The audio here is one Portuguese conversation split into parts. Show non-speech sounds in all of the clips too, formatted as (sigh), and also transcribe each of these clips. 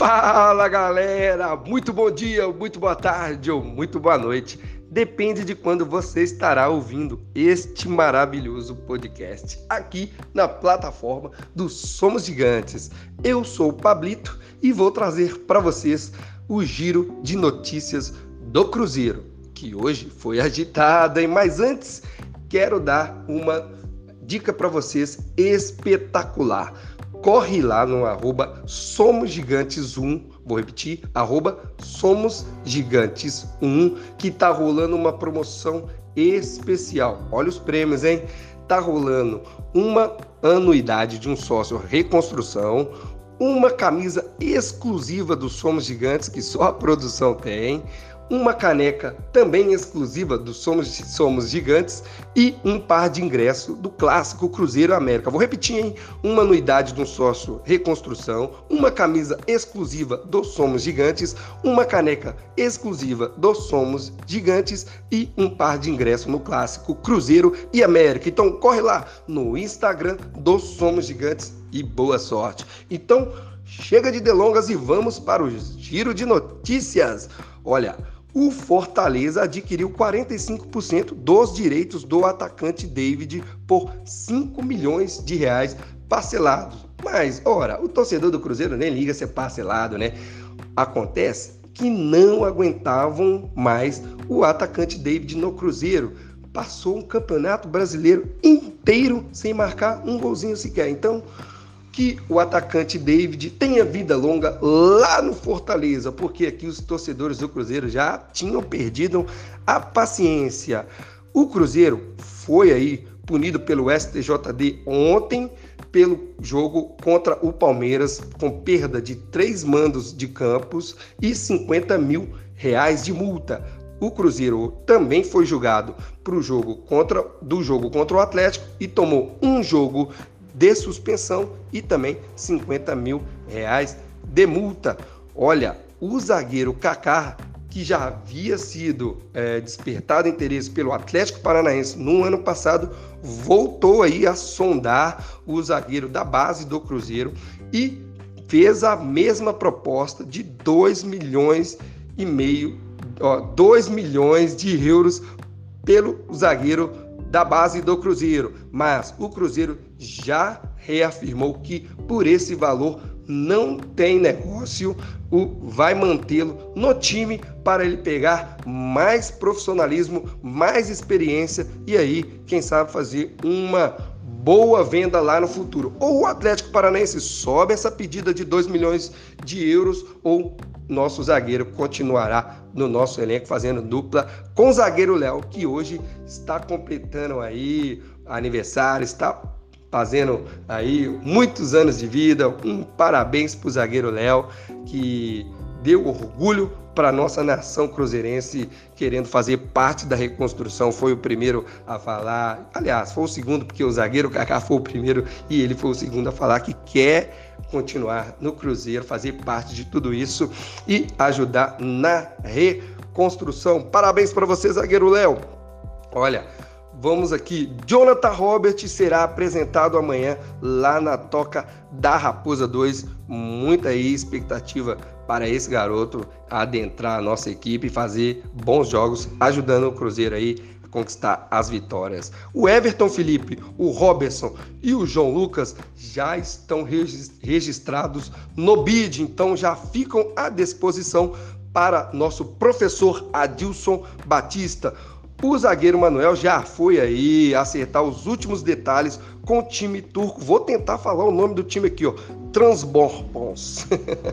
Fala galera, muito bom dia, muito boa tarde ou muito boa noite. Depende de quando você estará ouvindo este maravilhoso podcast aqui na plataforma do Somos Gigantes. Eu sou o Pablito e vou trazer para vocês o giro de notícias do Cruzeiro, que hoje foi agitada, mas antes quero dar uma dica para vocês espetacular corre lá no arroba Somos Gigantes 1, vou repetir, arroba Somos Gigantes 1, que tá rolando uma promoção especial. Olha os prêmios, hein? Tá rolando uma anuidade de um sócio reconstrução, uma camisa exclusiva do Somos Gigantes, que só a produção tem, uma caneca também exclusiva do Somos, Somos Gigantes e um par de ingresso do clássico Cruzeiro América. Vou repetir, hein? Uma anuidade de um sócio reconstrução, uma camisa exclusiva do Somos Gigantes, uma caneca exclusiva do Somos Gigantes e um par de ingresso no clássico Cruzeiro e América. Então corre lá no Instagram do Somos Gigantes e boa sorte. Então, chega de delongas e vamos para o giro de notícias. Olha, o Fortaleza adquiriu 45% dos direitos do atacante David por 5 milhões de reais parcelados. Mas, ora, o torcedor do Cruzeiro nem liga se é parcelado, né? Acontece que não aguentavam mais o atacante David no Cruzeiro. Passou um campeonato brasileiro inteiro sem marcar um golzinho sequer. Então, que o atacante David tenha vida longa lá no Fortaleza, porque aqui os torcedores do Cruzeiro já tinham perdido a paciência. O Cruzeiro foi aí punido pelo STJD ontem pelo jogo contra o Palmeiras, com perda de três mandos de campos e 50 mil reais de multa. O Cruzeiro também foi julgado pro jogo contra do jogo contra o Atlético e tomou um jogo de suspensão e também 50 mil reais de multa. Olha, o zagueiro Kaká, que já havia sido é, despertado interesse pelo Atlético Paranaense no ano passado, voltou aí a sondar o zagueiro da base do Cruzeiro e fez a mesma proposta de 2 milhões e meio, ó, 2 milhões de euros pelo zagueiro da base do Cruzeiro, mas o Cruzeiro já reafirmou que por esse valor não tem negócio, o vai mantê-lo no time para ele pegar mais profissionalismo, mais experiência e aí, quem sabe fazer uma boa venda lá no futuro. Ou o Atlético Paranaense sobe essa pedida de 2 milhões de euros ou nosso zagueiro continuará no nosso elenco fazendo dupla com o zagueiro Léo, que hoje está completando aí aniversário, está fazendo aí muitos anos de vida. Um parabéns para o zagueiro Léo, que deu orgulho para a nossa nação cruzeirense, querendo fazer parte da reconstrução. Foi o primeiro a falar, aliás, foi o segundo, porque o zagueiro Kaká foi o primeiro e ele foi o segundo a falar que quer continuar no Cruzeiro, fazer parte de tudo isso e ajudar na reconstrução. Parabéns para você, zagueiro Léo. Olha, Vamos aqui. Jonathan Robert será apresentado amanhã lá na Toca da Raposa 2. Muita aí expectativa para esse garoto adentrar a nossa equipe e fazer bons jogos, ajudando o Cruzeiro aí a conquistar as vitórias. O Everton Felipe, o Robertson e o João Lucas já estão registrados no BID, então já ficam à disposição para nosso professor Adilson Batista. O zagueiro Manuel já foi aí acertar os últimos detalhes com o time turco. Vou tentar falar o nome do time aqui, ó. Transborpons.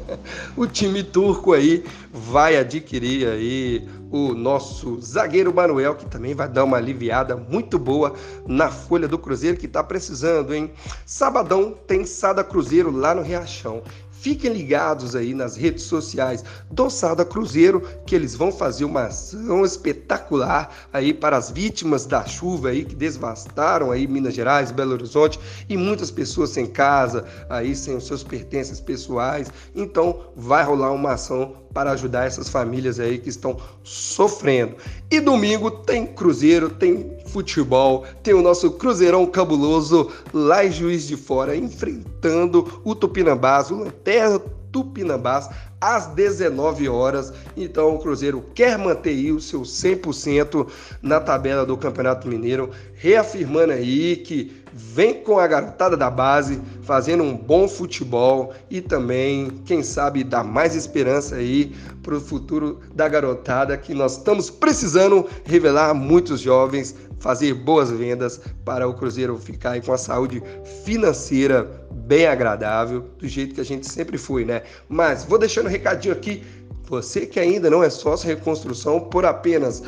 (laughs) o time turco aí vai adquirir aí o nosso zagueiro Manuel, que também vai dar uma aliviada muito boa na folha do Cruzeiro que tá precisando, hein? Sabadão tem Sada Cruzeiro lá no Riachão. Fiquem ligados aí nas redes sociais do Sada Cruzeiro, que eles vão fazer uma ação espetacular aí para as vítimas da chuva aí que devastaram aí Minas Gerais, Belo Horizonte e muitas pessoas sem casa, aí sem os seus pertences pessoais. Então, vai rolar uma ação para ajudar essas famílias aí que estão sofrendo. E domingo tem Cruzeiro, tem futebol, tem o nosso Cruzeirão cabuloso lá em Juiz de Fora enfrentando o Tupinambás, o Lanterna Tupinambás às 19 horas. Então o Cruzeiro quer manter aí o seu 100% na tabela do Campeonato Mineiro, reafirmando aí que vem com a garotada da base, fazendo um bom futebol e também, quem sabe, dar mais esperança aí para o futuro da garotada que nós estamos precisando revelar muitos jovens, fazer boas vendas para o Cruzeiro ficar com a saúde financeira bem agradável, do jeito que a gente sempre foi, né? Mas vou deixando um recadinho aqui, você que ainda não é sócio reconstrução, por apenas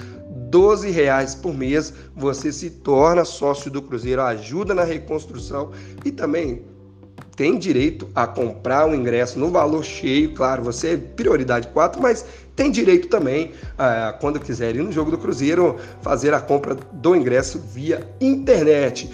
12 reais por mês, você se torna sócio do Cruzeiro, ajuda na reconstrução e também tem direito a comprar o ingresso no valor cheio, claro, você é prioridade 4, mas tem direito também, ah, quando quiser ir no jogo do Cruzeiro, fazer a compra do ingresso via internet.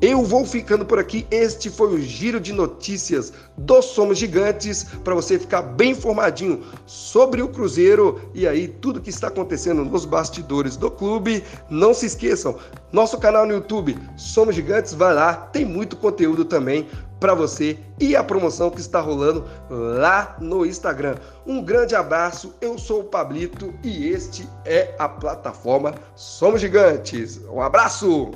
Eu vou ficando por aqui. Este foi o giro de notícias do Somos Gigantes para você ficar bem informadinho sobre o Cruzeiro e aí tudo que está acontecendo nos bastidores do clube. Não se esqueçam, nosso canal no YouTube Somos Gigantes, vai lá, tem muito conteúdo também para você e a promoção que está rolando lá no Instagram. Um grande abraço, eu sou o Pablito e este é a plataforma Somos Gigantes. Um abraço!